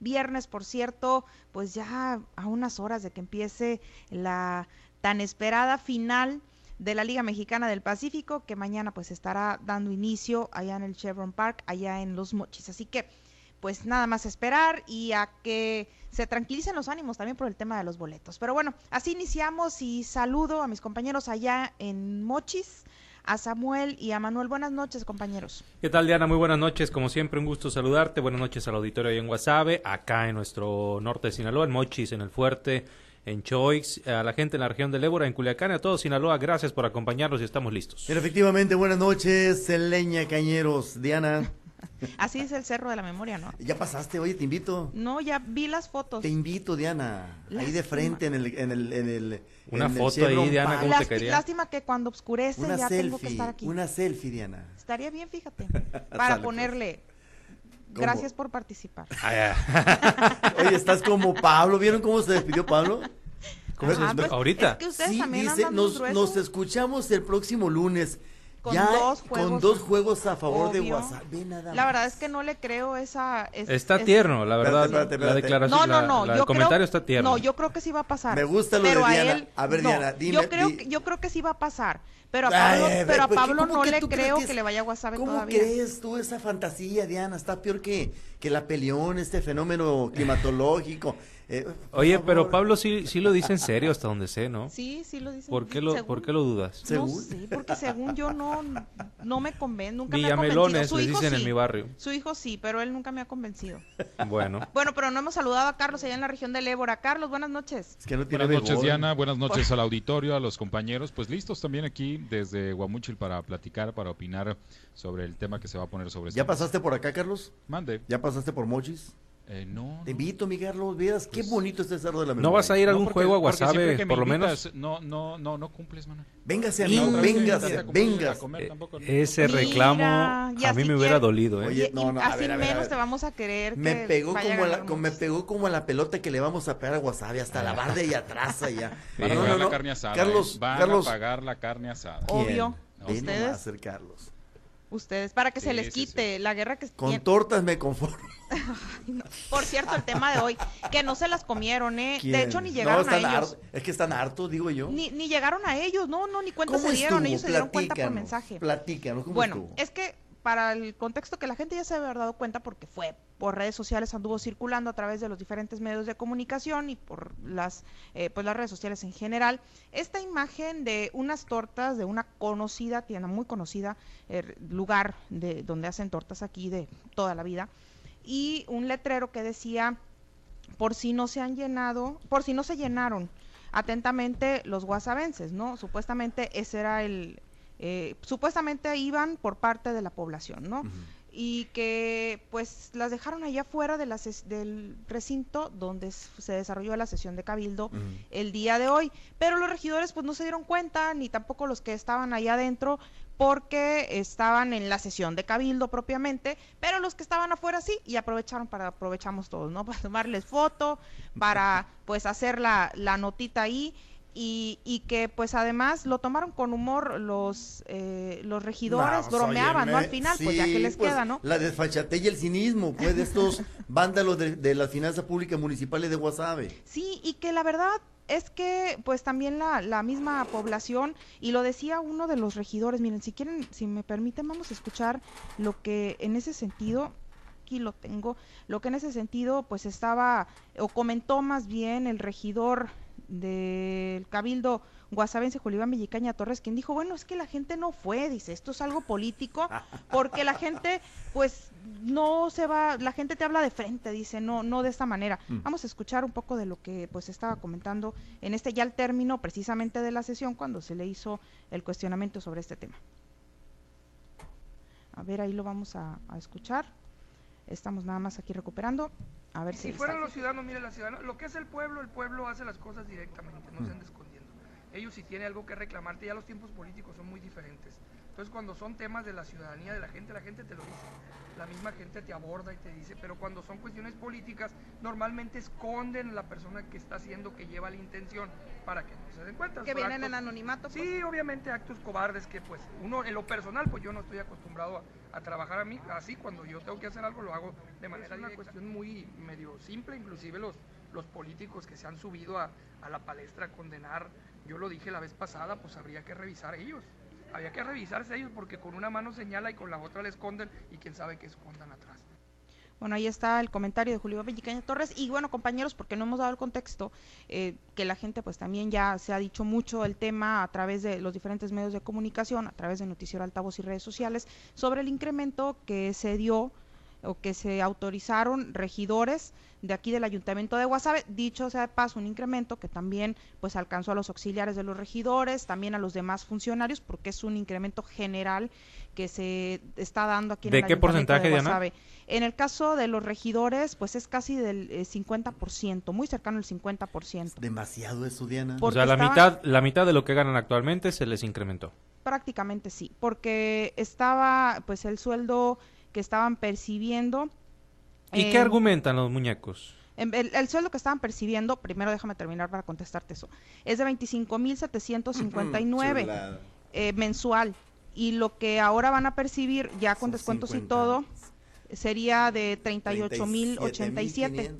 Viernes, por cierto, pues ya a unas horas de que empiece la tan esperada final de la Liga Mexicana del Pacífico, que mañana pues estará dando inicio allá en el Chevron Park, allá en Los Mochis. Así que pues nada más esperar y a que se tranquilicen los ánimos también por el tema de los boletos. Pero bueno, así iniciamos y saludo a mis compañeros allá en Mochis, a Samuel y a Manuel. Buenas noches, compañeros. ¿Qué tal, Diana? Muy buenas noches. Como siempre, un gusto saludarte. Buenas noches al auditorio ahí en Guasave, acá en nuestro norte de Sinaloa, en Mochis, en el Fuerte, en Choix, a la gente en la región de Ébora, en Culiacán, a todos Sinaloa. Gracias por acompañarnos y estamos listos. Pero efectivamente, buenas noches, Leña Cañeros. Diana. Así es el cerro de la memoria, ¿no? Ya pasaste, oye, te invito. No, ya vi las fotos. Te invito, Diana. Ahí de frente en el, en el, en el Una foto ahí, Diana, ¿cómo te quería? Lástima que cuando oscurece una ya selfie, tengo que estar aquí. Una selfie, Diana. Estaría bien, fíjate, para Sale, ponerle. ¿Cómo? Gracias por participar. Oye, estás como Pablo. ¿Vieron cómo se despidió Pablo? ¿Cómo se Ah, despidió? pues, ahorita. Es que ustedes Sí, también dice, andan nos, escuchamos el próximo lunes. Con ya dos con juegos, dos juegos a favor de obvio. WhatsApp. Ve nada La verdad es que no le creo esa... es- Está es- tierno, la verdad. Espérate, espérate, La espérate. declaración, No, no, la- no. la- yo el comentario creo, está tierno. No, yo creo que sí va a pasar. Me gusta lo pero de a Diana. él, A ver, no, Diana, dime, Yo creo, di- que, yo creo que sí va a pasar. Pero a Pablo, pero a Pablo ¿cómo no que le creo que le vaya a WhatsApp ¿Cómo todavía. crees tú esa fantasía, Diana? Está peor que, que la peleón, este fenómeno climatológico. Eh, Oye, favor. pero Pablo sí, sí lo dice en serio hasta donde sé, ¿no? Sí, sí lo dice. ¿Por qué lo, Según- ¿por qué lo dudas? No ¿Según? sé, porque según yo no, no me convence, nunca me ha convencido. Villamelones, Su les hijo dicen sí, en mi barrio. Su hijo sí, pero él nunca me ha convencido. Bueno. Bueno, pero no hemos saludado a Carlos allá en la región del Ébora. Carlos, buenas noches. Es que no tiene Buenas noches. Diana. Buenas noches al auditorio, a los compañeros. Pues listos también aquí desde Guamúchil para platicar, para opinar sobre el tema que se va a poner sobre ¿Ya este- pasaste por acá, Carlos? Mande. ¿Ya pasaste por Mochis? Eh, no. Te invito, mi Carlos. Vieras qué Pues- bonito este cerro de la memoria. ¿No vas a ir a No, algún porque- juego a Guasave, me por lo invitas, menos? No, no, no, no cumples, Manuel. Véngase, amigo, véngase, a a véngase. comer, Eh, tampoco, no. Ese reclamo a mí me hubiera dolido, ¿eh? Oye, Y- no, no, a así ver, a ver, a menos ver. te vamos a querer Me que pegó, a como la, como- me pegó como la pelota que le vamos a pegar a Wasabi hasta la barda y atrás allá. Van a pagar la carne asada. Carlos, eh. Van Carlos. a pagar la carne asada. Obvio. Ustedes. Carlos. Ustedes, para que se les sí, quite la guerra que Con tienen. tortas me conformo. Por cierto, el tema de hoy, que no se las comieron, ¿eh? ¿Quién? De hecho, ni No, llegaron a ellos. Es que están hartos, digo yo. Ni, ni llegaron a ellos, no, no, ni cuenta ¿Cómo se dieron, estuvo? ellos se dieron cuenta por mensaje. Platícanos, ¿cómo Bueno, estuvo? es que para el contexto que la gente ya se había dado cuenta porque fue por redes sociales anduvo circulando a través de los diferentes medios de comunicación y por las eh, pues las redes sociales en general. Esta imagen de unas tortas de una conocida tienda muy conocida eh, lugar de donde hacen tortas aquí de toda la vida y un letrero que decía por si no se han llenado por si no se llenaron atentamente los guasavenses no supuestamente ese era el eh, supuestamente iban por parte de la población, ¿no? Y que pues las dejaron allá fuera de la del recinto donde se desarrolló la sesión de cabildo el día de hoy. Pero los regidores pues no se dieron cuenta, ni tampoco los que estaban allá adentro, porque estaban en la sesión de cabildo propiamente, pero los que estaban afuera sí, y aprovecharon para, aprovechamos todos, ¿no? Para tomarles foto, para pues hacer la, la notita ahí. Y, y que pues además lo tomaron con humor los eh, los regidores, No, pues, bromeaban, ¿no? Al final, pues ya que les pues, queda, ¿no? La desfachatez y el cinismo, pues, de estos vándalos de, de las finanzas públicas municipales de Guasave. Sí, y que la verdad es que pues también la, la misma población, y lo decía uno de los regidores, miren, si quieren, si me permiten, vamos a escuchar lo que en ese sentido, aquí lo tengo, lo que en ese sentido pues estaba, o comentó más bien el regidor del Cabildo Guasavense Julián Villicaña Torres, quien dijo, bueno, es que la gente no fue, dice, esto es algo político, porque la gente, pues, no se va, la gente te habla de frente, dice, no, no de esta manera. Mm. Vamos a escuchar un poco de lo que pues estaba comentando en este ya al término precisamente de la sesión cuando se le hizo el cuestionamiento sobre este tema. A ver, ahí lo vamos a, a escuchar. Estamos nada más aquí recuperando. A ver si, Si fueran los ciudadanos, mire la ciudadana, lo que es el pueblo, el pueblo hace las cosas directamente, no se anda escondiendo. Ellos si tienen algo que reclamarte, ya los tiempos políticos son muy diferentes. Entonces cuando son temas de la ciudadanía, de la gente, la gente te lo dice. La misma gente te aborda y te dice, pero cuando son cuestiones políticas, normalmente esconden a la persona que está haciendo, que lleva la intención, para que no se den cuenta. que vienen en anonimato. pues. Sí, obviamente actos cobardes que pues uno en lo personal pues yo no estoy acostumbrado a trabajar a mí, así cuando yo tengo que hacer algo lo hago de manera Es una cuestión muy medio simple, inclusive los, los políticos que se han subido a, a la palestra a condenar, yo lo dije la vez pasada, pues habría que revisar ellos, había que revisarse ellos porque con una mano señala y con la otra le esconden y quién sabe qué escondan atrás. Bueno, ahí está el comentario de Julio Villicaña Torres. Y bueno, compañeros, porque no hemos dado el contexto, eh, que la gente pues también ya se ha dicho mucho el tema a través de los diferentes medios de comunicación, a través de Noticiero Altavoz y redes sociales, sobre el incremento que se dio o que se autorizaron regidores de aquí del Ayuntamiento de Guasave, dicho sea de paso, un incremento que también pues alcanzó a los auxiliares de los regidores, también a los demás funcionarios, porque es un incremento general que se está dando aquí en ¿De el qué porcentaje, de Guasave. En el caso de los regidores, pues es casi del 50%, eh, muy cercano al 50%. Demasiado eso, Diana. o sea, la mitad, la mitad de lo que ganan actualmente se les incrementó. Prácticamente sí, porque estaba pues el sueldo que estaban percibiendo. ¿Y qué argumentan los muñecos? El, sueldo que estaban percibiendo, primero déjame terminar para contestarte eso, es de 25.759 eh, mensual. Y lo que ahora van a percibir, ya con descuentos y todo, sería de 38.087.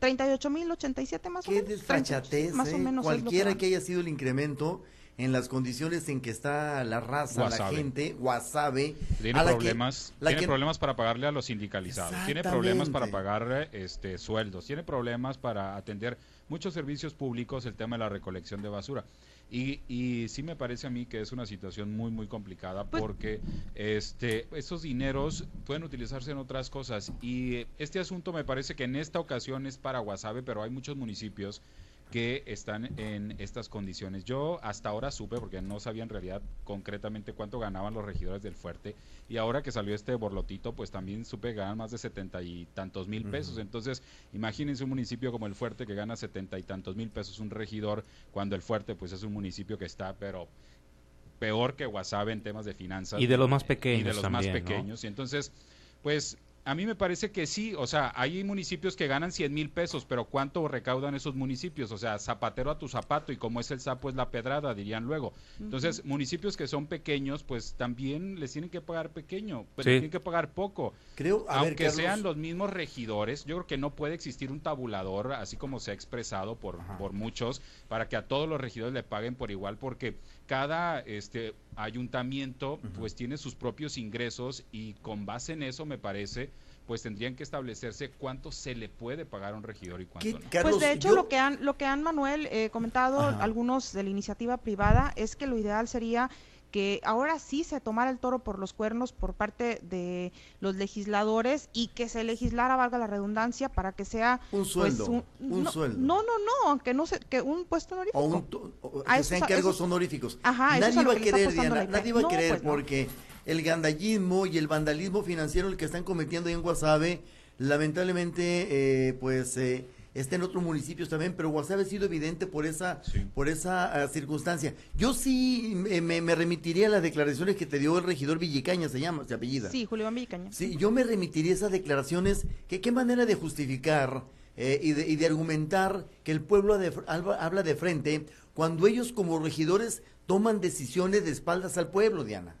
38.087 más o menos. Qué desfachatez, más o ¿eh? menos Cualquiera que haya sido el incremento, en las condiciones en que está la raza, la gente, Guasave. Tiene problemas, tiene problemas para pagarle a los sindicalizados, tiene problemas para pagar este sueldos, tiene problemas para atender muchos servicios públicos, el tema de la recolección de basura. Y, y sí me parece a mí que es una situación muy, muy complicada pues porque este, estos dineros pueden utilizarse en otras cosas. Y este asunto me parece que en esta ocasión es para Guasave, pero hay muchos municipios que están en estas condiciones. Yo hasta ahora supe, porque no sabía en realidad concretamente cuánto ganaban los regidores del fuerte, y ahora que salió este borlotito, pues también supe que ganan más de setenta y tantos mil pesos. Entonces, imagínense un municipio como el fuerte que gana setenta y tantos mil pesos un regidor, cuando el fuerte pues es un municipio que está, pero peor que Guasave en temas de finanzas. Y de los más pequeños. Y de los más pequeños. Y entonces, pues a mí me parece que sí, o sea, hay municipios que ganan 100 mil pesos, pero ¿cuánto recaudan esos municipios? O sea, zapatero a tu zapato y como es el sapo es la pedrada, dirían luego. Entonces, municipios que son pequeños, pues también les tienen que pagar pequeño, pero tienen que pagar poco. Creo, Aunque sean los mismos regidores, yo creo que no puede existir un tabulador, así como se ha expresado por, por muchos, para que a todos los regidores le paguen por igual, porque cada este ayuntamiento pues tiene sus propios ingresos y con base en eso me parece pues tendrían que establecerse cuánto se le puede pagar a un regidor y cuánto no. pues de hecho lo que han lo que han Manuel eh, comentado algunos de la iniciativa privada es que lo ideal sería que ahora sí se tomara el toro por los cuernos por parte de los legisladores y que se legislara, valga la redundancia, para que sea un pues, sueldo. un, no, sueldo. No, no, no, aunque no se, que un puesto honorífico. O, un, que sean cargos honoríficos. Ajá, nadie va a querer, Diana, nadie va a querer porque el gandallismo y el vandalismo financiero el que están cometiendo ahí en Guasave, lamentablemente, eh, pues eh, está en otros municipios también, pero Guasave ha sido evidente por esa, por esa ah, circunstancia. Yo sí me, remitiría a las declaraciones que te dio el regidor Villicaña, se llama, se apellida. Sí, Julio Villicaña. Sí, yo me remitiría a esas declaraciones, que qué manera de justificar eh, y, de, y, de, argumentar que el pueblo habla de frente cuando ellos como regidores toman decisiones de espaldas al pueblo, Diana.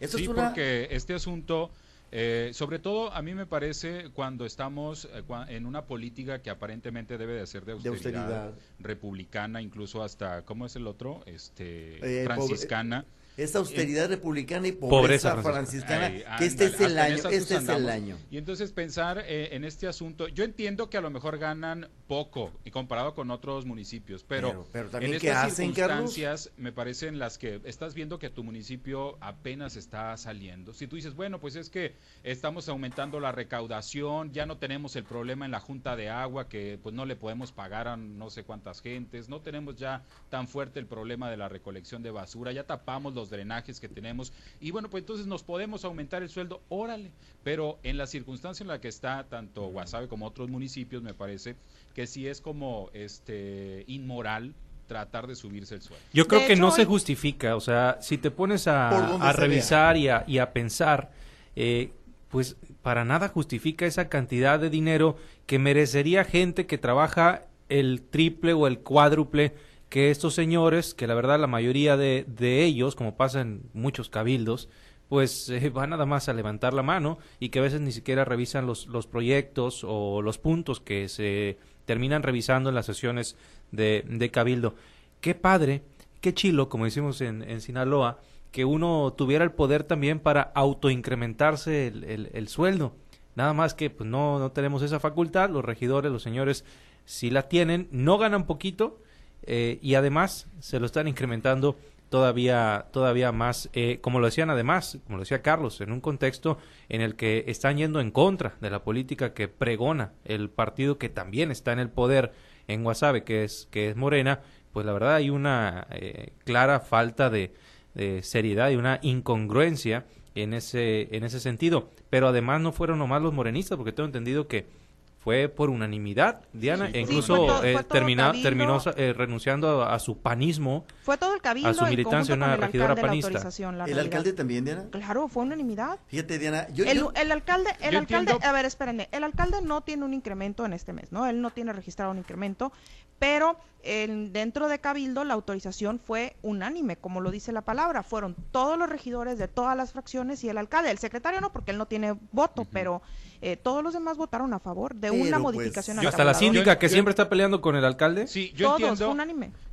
Eso sí, es porque este asunto eh, sobre todo, a mí me parece cuando estamos eh, en una política que aparentemente debe de ser de austeridad, republicana, incluso hasta, ¿cómo es el otro? Este, eh, franciscana esa austeridad republicana y pobreza, franciscana, que este es el año, este es el año. Y entonces pensar eh, en este asunto, yo entiendo que a lo mejor ganan poco y comparado con otros municipios, pero, también en estas circunstancias me parecen las que estás viendo que tu municipio apenas está saliendo. Si tú dices, bueno, pues es que estamos aumentando la recaudación, ya no tenemos el problema en la junta de agua que pues no le podemos pagar a no sé cuántas gentes, no tenemos ya tan fuerte el problema de la recolección de basura, ya tapamos los drenajes que tenemos. Y bueno, pues entonces nos podemos aumentar el sueldo, órale, pero en la circunstancia en la que está tanto Guasave como otros municipios, me parece que sí es como este inmoral tratar de subirse el sueldo. Yo creo que no se justifica, o sea, si te pones a, revisar y a, y a pensar, eh, pues para nada justifica esa cantidad de dinero que merecería gente que trabaja el triple o el cuádruple que estos señores, que la verdad la mayoría de, de ellos, como pasa en muchos cabildos, pues eh, va nada más a levantar la mano y que a veces ni siquiera revisan los, los proyectos o los puntos que se terminan revisando en las sesiones de, de Cabildo. Qué padre, qué chilo, como decimos en, en Sinaloa, que uno tuviera el poder también para autoincrementarse el, el, el sueldo. Nada más que pues no, no tenemos esa facultad, los regidores, los señores si la tienen, no ganan poquito eh, y además se lo están incrementando todavía todavía más eh, como lo decían además como lo decía Carlos en un contexto en el que están yendo en contra de la política que pregona el partido que también está en el poder en Guasave que es que es Morena pues la verdad hay una eh, clara falta de, de, seriedad y una incongruencia en ese en ese sentido. Pero además no fueron nomás los morenistas porque tengo entendido que fue por unanimidad, Diana, e incluso eh, terminó eh, renunciando a, su panismo. Fue todo el cabildo. A su militancia una regidora panista. ¿El alcalde también, Diana? Claro, fue unanimidad. Fíjate, Diana. el, alcalde, el alcalde, a ver, espérenme, el alcalde no tiene un incremento en este mes, ¿no? Él no tiene registrado un incremento, pero dentro de Cabildo la autorización fue unánime, como lo dice la palabra. Fueron todos los regidores de todas las fracciones y el alcalde. El secretario no, porque él no tiene voto, pero eh, todos los demás votaron a favor de una pues, modificación. hasta la síndica que siempre está peleando con el alcalde. Sí, yo entiendo.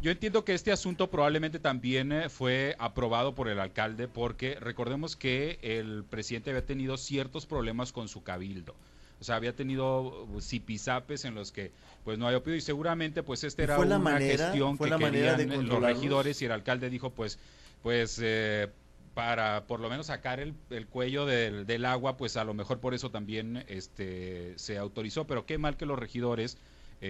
Yo entiendo que este asunto probablemente también eh, fue aprobado por el alcalde porque recordemos que el presidente había tenido ciertos problemas con su cabildo. O sea, había tenido uh, zipizapes en los que pues no había podido. Y seguramente pues esta era una gestión que querían los regidores y el alcalde dijo pues pues eh, para por lo menos sacar el, el cuello del, del, agua, pues a lo mejor por eso también este, se autorizó, pero qué mal que los regidores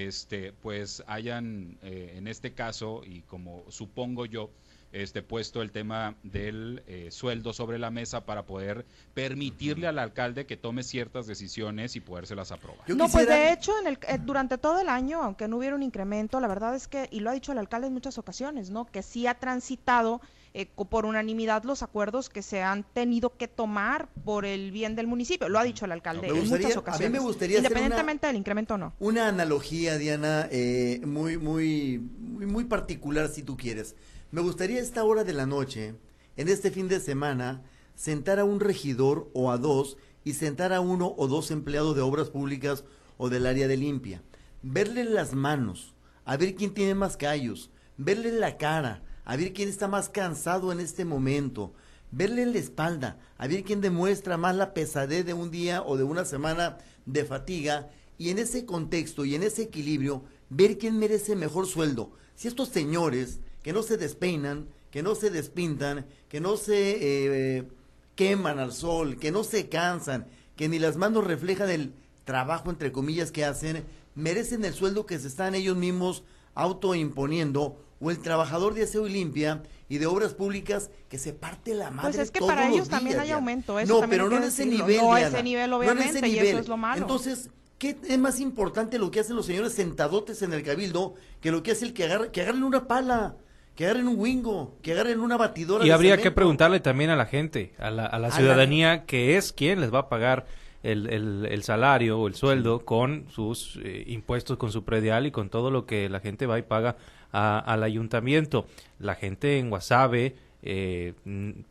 este, pues hayan eh, en este caso, y como supongo yo, este, puesto el tema del eh, sueldo sobre la mesa para poder permitirle al alcalde que tome ciertas decisiones y podérselas aprobar. no, pues de hecho, en el, eh, durante todo el año, aunque no hubiera un incremento, la verdad es que, y lo ha dicho el alcalde en muchas ocasiones, ¿no? Que sí ha transitado eh, por unanimidad los acuerdos que se han tenido que tomar por el bien del municipio. Lo ha dicho el alcalde en muchas ocasiones. A mí me gustaría independientemente del incremento o no. Una analogía, Diana, eh, muy, muy, muy, muy particular si tú quieres. Me gustaría esta hora de la noche, en este fin de semana, sentar a un regidor o a dos y sentar a uno o dos empleados de obras públicas o del área de limpia. Verle las manos, a ver quién tiene más callos, verle la cara, a ver quién está más cansado en este momento, verle en la espalda, a ver quién demuestra más la pesadez de un día o de una semana de fatiga. Y en ese contexto y en ese equilibrio ver quién merece mejor sueldo. Si estos señores que no se despeinan, que no se despintan, que no se eh, queman al sol, que no se cansan, que ni las manos reflejan el trabajo entre comillas que hacen, merecen el sueldo que se están ellos mismos autoimponiendo o el trabajador de aseo y limpia y de obras públicas que se parte la madre Pues es que para ellos también hay aumento. no, pero no en ese nivel. No, ese nivel, obviamente, y eso es lo malo. Entonces, ¿qué es más importante lo que hacen los señores sentadotes en el cabildo que lo que hace el que agarra, que agarren una pala? que agarren un wingo, que agarren una batidora. Y habría que preguntarle también a la gente, a la, a la ciudadanía, que es quien les va a pagar el, el, el salario o el sueldo con sus eh, impuestos, con su predial y con todo lo que la gente va y paga al ayuntamiento. La gente en Guasave, eh,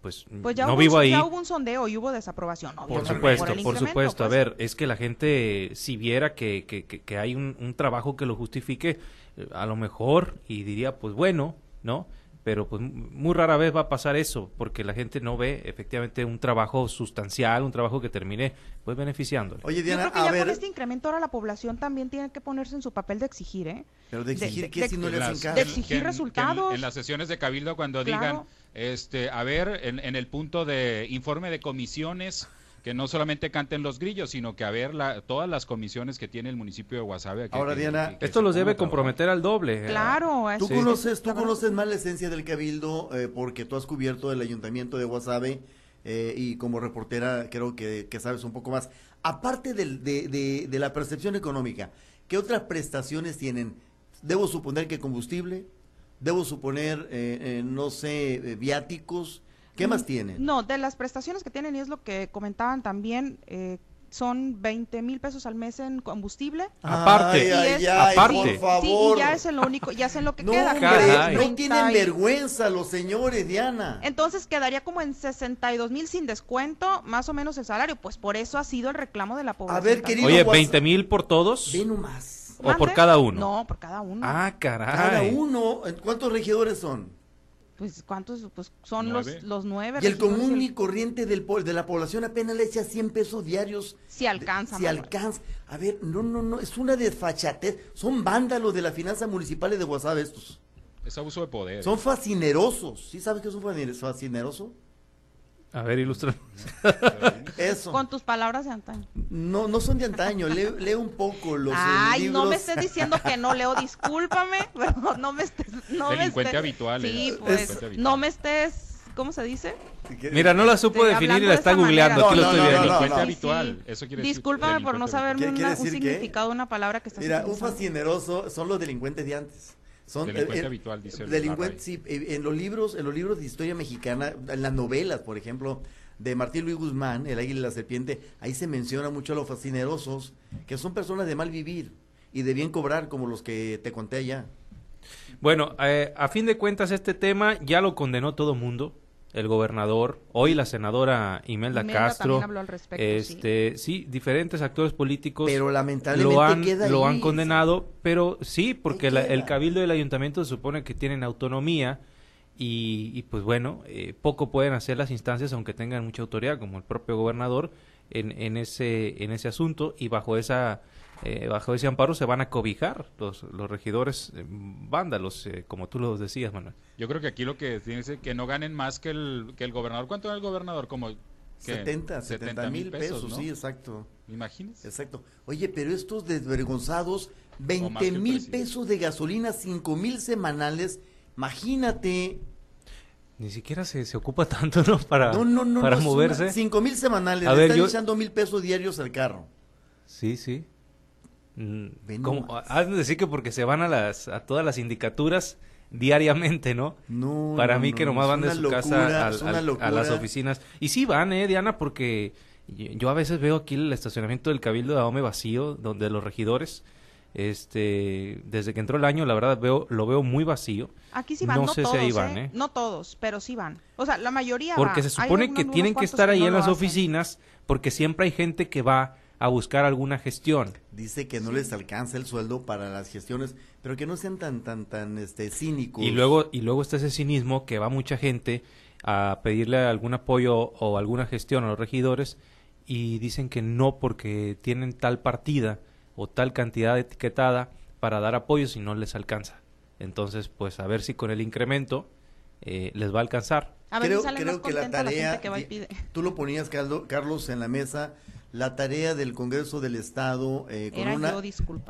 pues, pues ya no hubo, vivo ahí. Ya hubo un sondeo y hubo desaprobación. Por supuesto, por, supuesto. A pues. ver, es que la gente, si viera que, que, que hay un, un, trabajo que lo justifique, eh, a lo mejor, y diría, pues bueno, ¿no? Pero pues muy rara vez va a pasar eso porque la gente no ve efectivamente un trabajo sustancial, un trabajo que termine pues beneficiándole. Oye Diana, Yo creo que ya con este incremento ahora la población también tiene que ponerse en su papel de exigir, ¿eh? Pero de exigir qué si no les De exigir resultados. en, las sesiones de cabildo cuando digan, este, a ver, en, en el punto de informe de comisiones que no solamente canten los grillos, sino que a ver la, todas las comisiones que tiene el municipio de Guasave. Ahora, Diana, esto los debe comprometer al doble. ¿eh? Claro. Tú conoces, tú conoces más la esencia del cabildo eh, porque tú has cubierto el ayuntamiento de Guasave eh, y como reportera creo que, sabes un poco más. Aparte del, de, de, de la percepción económica, ¿qué otras prestaciones tienen? Debo suponer que combustible, debo suponer, no sé, viáticos, ¿Qué más tienen? No, de las prestaciones que tienen, y es lo que comentaban también, eh, son 20 mil pesos al mes en combustible. aparte, aparte. Por Sí, y ya es en lo único, ya es en lo que queda. no tienen vergüenza los señores, Diana. Entonces quedaría como en 62 mil sin descuento, más o menos el salario. Pues por eso ha sido el reclamo de la población. A ver, querido. Oye, 20 mil por todos. Ve nomás. ¿O por cada uno? No, por cada uno. Ah, caray. Cada uno. ¿Cuántos regidores son? Pues, ¿cuántos? Pues son los, los nueve. Y el común y corriente del, de la población apenas le echa 100 pesos diarios. Si alcanza. Si alcanza. A ver, no, no, no, es una desfachatez. Son vándalos de la finanza municipal de WhatsApp estos. Es abuso de poder. Son fascinerosos. ¿Sí sabes qué es un fascineroso? A ver, ilustra. Eso. Con tus palabras de antaño. No, no son de antaño. Leo, un poco los eh, Ay, no me estés diciendo que no leo, discúlpame, pero no me estés. No Delincuente habitual. Sí, eh, pues. No me estés. ¿Cómo se dice? Mira, no la supo definir y la está googleando. Aquí lo estoy viendo. Delincuente habitual. Eso quiere Discúlpame por no saber un significado de una palabra que estás Mira, un fascineroso son los delincuentes de antes. Son, delincuente eh, habitual, dice delincuente, sí, en los libros, en los libros de historia mexicana, en las novelas, por ejemplo, de Martín Luis Guzmán, El Águila y la Serpiente, ahí se menciona mucho a los fascinerosos, que son personas de mal vivir y de bien cobrar, como los que te conté allá. Bueno, eh, a fin de cuentas, este tema ya lo condenó todo mundo. El gobernador, hoy la senadora Imelda, Castro, este, sí. diferentes actores políticos pero lamentablemente lo han, lo han condenado, pero sí, porque el cabildo del ayuntamiento se supone que tienen autonomía, y, pues bueno, eh, poco pueden hacer las instancias aunque tengan mucha autoridad, como el propio gobernador, en, en, ese, en ese asunto y bajo esa... Eh, bajo ese amparo se van a cobijar los, los regidores eh, vándalos, como tú lo decías, Manuel. Yo creo que aquí lo que tiene es que no ganen más que el, que el gobernador. ¿Cuánto gana el gobernador? Como 70, 70 mil pesos, sí, exacto. ¿Imaginas? Exacto. Oye, pero estos desvergonzados, 20 mil pesos de gasolina, 5 mil semanales Imagínate. Ni siquiera se, se ocupa tanto, ¿no? Para, para moverse. Cinco mil semanales, le están echando mil pesos diarios al carro. Sí, sí. Mm, has de decir que porque se van a las a todas las indicaturas diariamente, ¿no? No. Para mí que nomás van de su casa a las oficinas. Y sí van, ¿eh, Diana? Porque yo a veces veo aquí el estacionamiento del Cabildo de Ahome vacío, donde los regidores este, desde que entró el año, la verdad veo, lo veo muy vacío. Aquí sí van, no, sé todos, si ahí van, ¿eh? No todos, pero sí van. O sea, la mayoría Porque se supone que tienen que estar ahí en las oficinas, porque siempre hay gente que va a buscar alguna gestión. Dice que no les alcanza el sueldo para las gestiones, pero que no sean tan tan tan este cínicos. Y luego y luego está ese cinismo que va mucha gente a pedirle algún apoyo o alguna gestión a los regidores y dicen que no porque tienen tal partida o tal cantidad etiquetada para dar apoyo si no les alcanza. Entonces, pues a ver si con el incremento eh, les va a alcanzar. creo, creo que la tarea, tú lo ponías, Carlos, en la mesa, la tarea del Congreso del Estado eh, con una,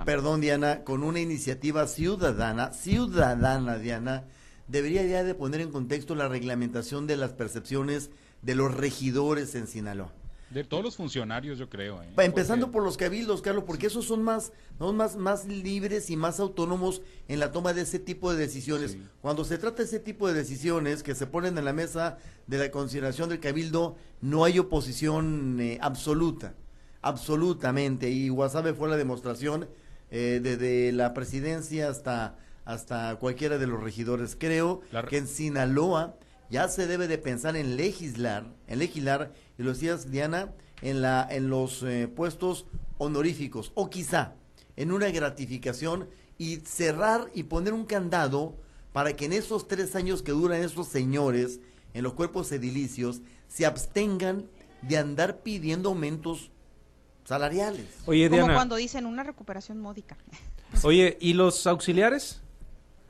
perdón Diana, con una iniciativa ciudadana, ciudadana Diana, debería ya de poner en contexto la reglamentación de las percepciones de los regidores en Sinaloa. De todos los funcionarios, yo creo. ¿eh? Empezando por los cabildos, Carlos, porque esos son más, más, más libres y más autónomos en la toma de ese tipo de decisiones. Cuando se trata de ese tipo de decisiones que se ponen en la mesa de la consideración del cabildo, no hay oposición eh, absoluta, absolutamente. Y Guasave fue la demostración eh, desde la presidencia hasta, hasta cualquiera de los regidores. Creo que en Sinaloa ya se debe de pensar en legislar, en legislar y lo decías Diana, en, la, en los eh, puestos honoríficos o quizá en una gratificación y cerrar y poner un candado para que en esos tres años que duran esos señores en los cuerpos edilicios se abstengan de andar pidiendo aumentos salariales. Oye, Como cuando dicen una recuperación módica. Oye, ¿y los auxiliares?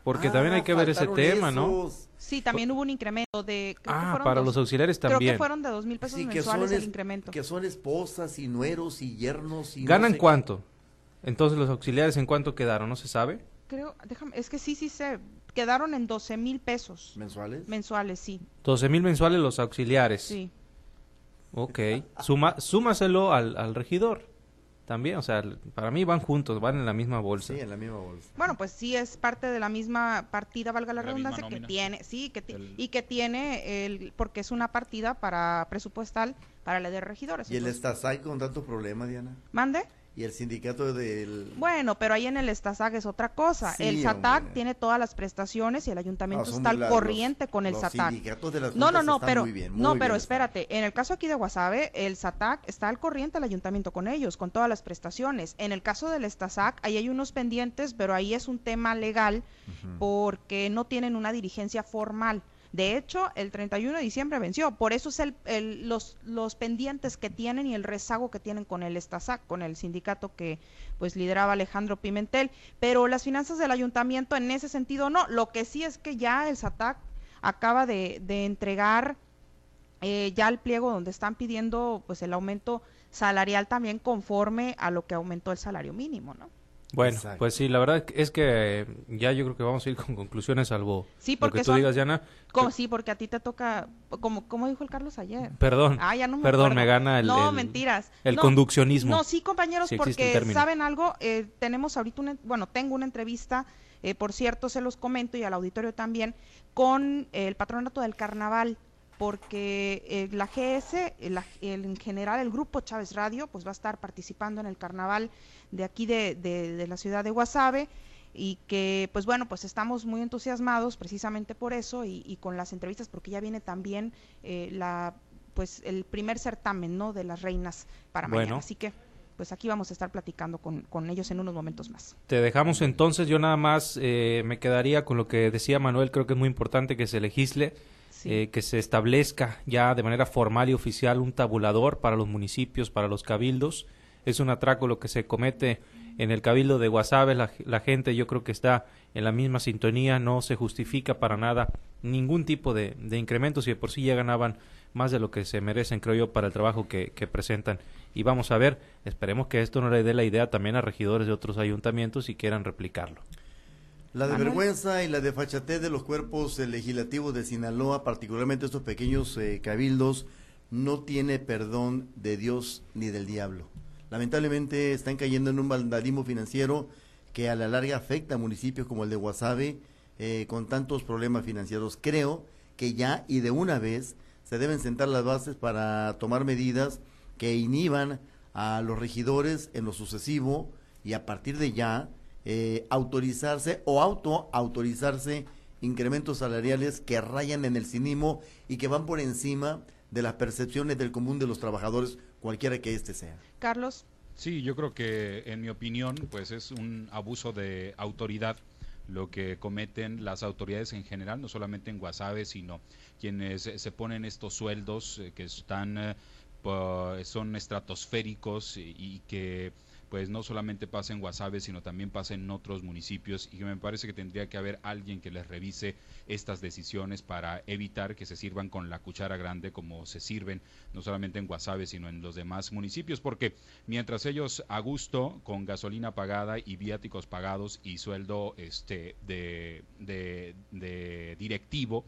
Porque también hay que ver ese tema, ¿no? Sí, también hubo un incremento de... ah, para los auxiliares también. Creo que fueron de dos mil pesos mensuales el incremento. Que son esposas y nueros y yernos y... ¿Ganan cuánto? Entonces los auxiliares en cuánto quedaron, ¿no se sabe? Creo, déjame, es que sí, sí se quedaron en 12 mil pesos. ¿Mensuales? Mensuales, sí. 12 mil mensuales los auxiliares. Sí. Ok, Suma, súmaselo al, al regidor. También, o sea, para mí van juntos, van en la misma bolsa. Sí, en la misma bolsa. Bueno, pues sí es parte de la misma partida, valga la, redundancia, que tiene, sí, que y que tiene el, porque es una partida para presupuestal para la de regidores. ¿Y el Estasay con tantos problemas, Diana? ¿Mande? Y el sindicato del... Bueno, pero ahí en el Estasag es otra cosa. el SATAC tiene todas las prestaciones y el ayuntamiento está al corriente con el los Sindicatos de las no, no, no, pero, no, pero espérate. En el caso aquí de Guasave, el SATAC está al corriente el ayuntamiento con ellos, con todas las prestaciones. En el caso del Estasac, ahí hay unos pendientes, pero ahí es un tema legal porque no tienen una dirigencia formal. De hecho, el 31 de diciembre venció. Por eso es el, los, los pendientes que tienen y el rezago que tienen con el Estasac, con el sindicato que pues lideraba Alejandro Pimentel. Pero las finanzas del ayuntamiento en ese sentido no. Lo que sí es que ya el SATAC acaba de, entregar eh, ya el pliego donde están pidiendo pues el aumento salarial también conforme a lo que aumentó el salario mínimo, ¿no? Bueno, pues sí, la verdad es que ya yo creo que vamos a ir con conclusiones, salvo sí, porque lo que tú digas, Diana. Como, sí, porque a ti te toca, como, como dijo el Carlos ayer. Perdón, ah, ya no me perdón, me gana el, no, mentiras. el conduccionismo. No, sí, compañeros, porque saben algo, eh, tenemos ahorita, una, bueno, tengo una entrevista, eh, por cierto, se los comento y al auditorio también, con el patronato del carnaval porque eh, la GS, en general el grupo Chávez Radio, pues va a estar participando en el carnaval de aquí de, de, la ciudad de Guasave y que pues bueno pues estamos muy entusiasmados precisamente por eso y, con las entrevistas porque ya viene también eh, la pues el primer certamen no de las reinas para mañana. Así que pues aquí vamos a estar platicando con, con, ellos en unos momentos más. Te dejamos entonces, yo nada más eh, me quedaría con lo que decía Manuel, creo que es muy importante que se legisle eh, que se establezca ya de manera formal y oficial un tabulador para los municipios, para los cabildos. Es un atraco lo que se comete en el cabildo de Guasave. La, gente yo creo que está en la misma sintonía, no se justifica para nada ningún tipo de, de incremento, si de por sí ya ganaban más de lo que se merecen, creo yo, para el trabajo que, que presentan. Y vamos a ver, esperemos que esto no le dé la idea también a regidores de otros ayuntamientos y quieran replicarlo. La de vergüenza y la de fachatez de los cuerpos eh, legislativos de Sinaloa, particularmente estos pequeños eh, cabildos, no tiene perdón de Dios ni del diablo. Lamentablemente están cayendo en un vandalismo financiero que a la larga afecta a municipios como el de Guasave eh, con tantos problemas financieros. Creo que ya y de una vez se deben sentar las bases para tomar medidas que inhiban a los regidores en lo sucesivo y a partir de ya eh, autorizarse o auto-autorizarse incrementos salariales que rayan en el cinismo y que van por encima de las percepciones del común de los trabajadores, cualquiera que éste sea. Carlos. Sí, yo creo que en mi opinión, pues es un abuso de autoridad lo que cometen las autoridades en general, no solamente en Guasave, sino quienes se ponen estos sueldos eh, que están eh, son estratosféricos y que pues no solamente pasa en Guasave, sino también pasa en otros municipios y que me parece que tendría que haber alguien que les revise estas decisiones para evitar que se sirvan con la cuchara grande como se sirven no solamente en Guasave, sino en los demás municipios, porque mientras ellos a gusto con gasolina pagada y viáticos pagados y sueldo este de, de, de directivo,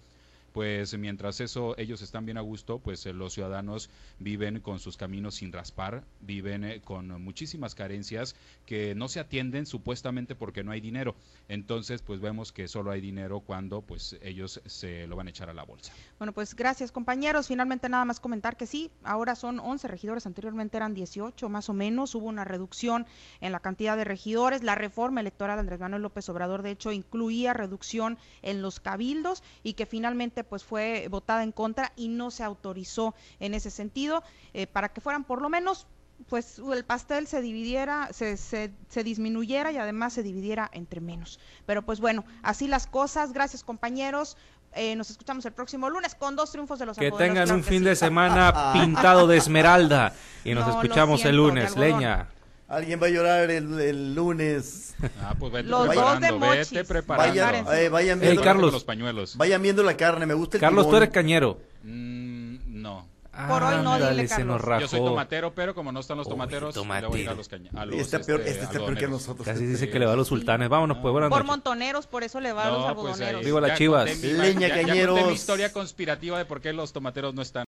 pues mientras eso ellos están bien a gusto, pues eh, los ciudadanos viven con sus caminos sin raspar, viven eh, con muchísimas carencias que no se atienden supuestamente porque no hay dinero. Entonces, pues vemos que solo hay dinero cuando pues ellos se lo van a echar a la bolsa. Bueno, pues gracias compañeros. Finalmente nada más comentar que sí, ahora son 11 regidores, anteriormente eran 18 más o menos, hubo una reducción en la cantidad de regidores. La reforma electoral de Andrés Manuel López Obrador, de hecho, incluía reducción en los cabildos y que finalmente pues fue votada en contra y no se autorizó en ese sentido eh, para que fueran por lo menos pues el pastel se dividiera, se, se, se, disminuyera y además se dividiera entre menos. Pero pues bueno, así las cosas. Gracias compañeros. Eh, nos escuchamos el próximo lunes con dos triunfos de los Que tengan un fin de semana pintado de esmeralda y nos escuchamos el lunes. Leña. Alguien va a llorar el, lunes. Ah, pues vete los preparando, vete preparando. Vayan, eh, vayan viendo Carlos, los pañuelos. Vayan viendo la carne, me gusta el Carlos, tú eres cañero. Mm, no. Por hoy no, dile, Carlos. Yo soy tomatero, pero como no están los tomateros, le voy a ir a los, cañeros. Este, peor, este está peor que nosotros. Casi dice que le va a los sultanes. Vámonos, pues, buenas Por montoneros, por eso le va a los pues, algodoneros. Digo las chivas. Leña, cañeros. mi historia conspirativa de por qué los tomateros no están